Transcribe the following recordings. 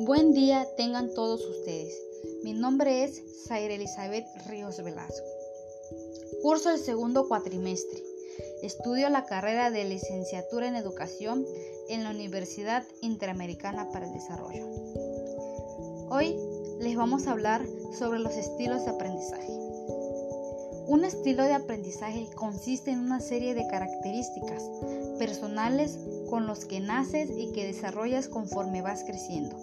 Buen día tengan todos ustedes. Mi nombre es Zaira Elizabeth Ríos Velasco. Curso el segundo cuatrimestre. Estudio la carrera de licenciatura en educación en la Universidad Interamericana para el Desarrollo. Hoy les vamos a hablar sobre los estilos de aprendizaje. Un estilo de aprendizaje consiste en una serie de características personales con los que naces y que desarrollas conforme vas creciendo.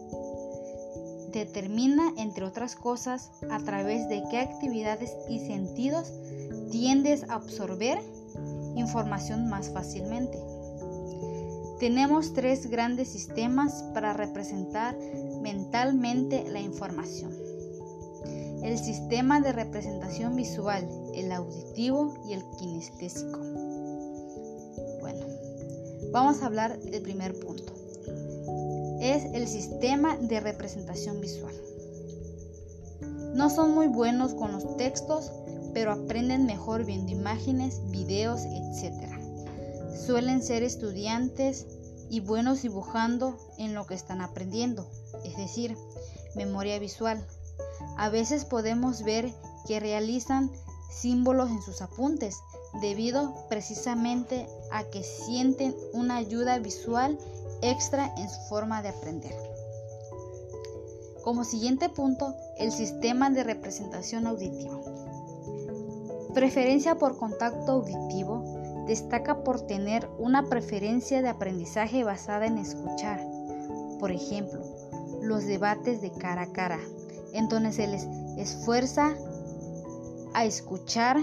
Determina, entre otras cosas, a través de qué actividades y sentidos tiendes a absorber información más fácilmente. Tenemos tres grandes sistemas para representar mentalmente la información el sistema de representación visual, el auditivo y el kinestésico. Bueno, vamos a hablar del primer punto. Es el sistema de representación visual. No son muy buenos con los textos, pero aprenden mejor viendo imágenes, videos, etc. Suelen ser estudiantes y buenos dibujando en lo que están aprendiendo, es decir, memoria visual, a veces podemos ver que realizan símbolos en sus apuntes debido precisamente a que sienten una ayuda visual extra en su forma de aprender. Como siguiente punto, el sistema de representación auditiva. Preferencia por contacto auditivo destaca por tener una preferencia de aprendizaje basada en escuchar. Por ejemplo, los debates de cara a cara, en donde se les esfuerza a escuchar,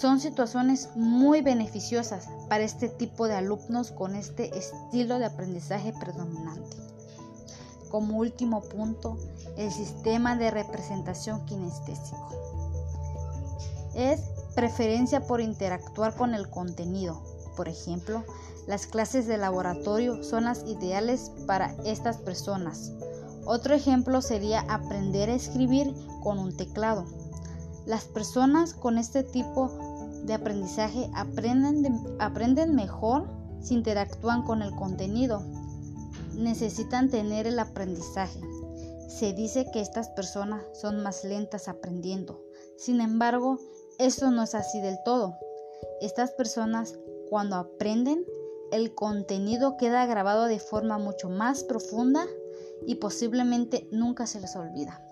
son situaciones muy beneficiosas para este tipo de alumnos con este estilo de aprendizaje predominante. Como último punto, el sistema de representación kinestésico. Es preferencia por interactuar con el contenido. Por ejemplo, las clases de laboratorio son las ideales para estas personas. Otro ejemplo sería aprender a escribir con un teclado. Las personas con este tipo de aprendizaje aprenden, aprenden mejor si interactúan con el contenido. Necesitan tener el aprendizaje. Se dice que estas personas son más lentas aprendiendo. Sin embargo, eso no es así del todo. Estas personas cuando aprenden, el contenido queda grabado de forma mucho más profunda y posiblemente nunca se les olvida.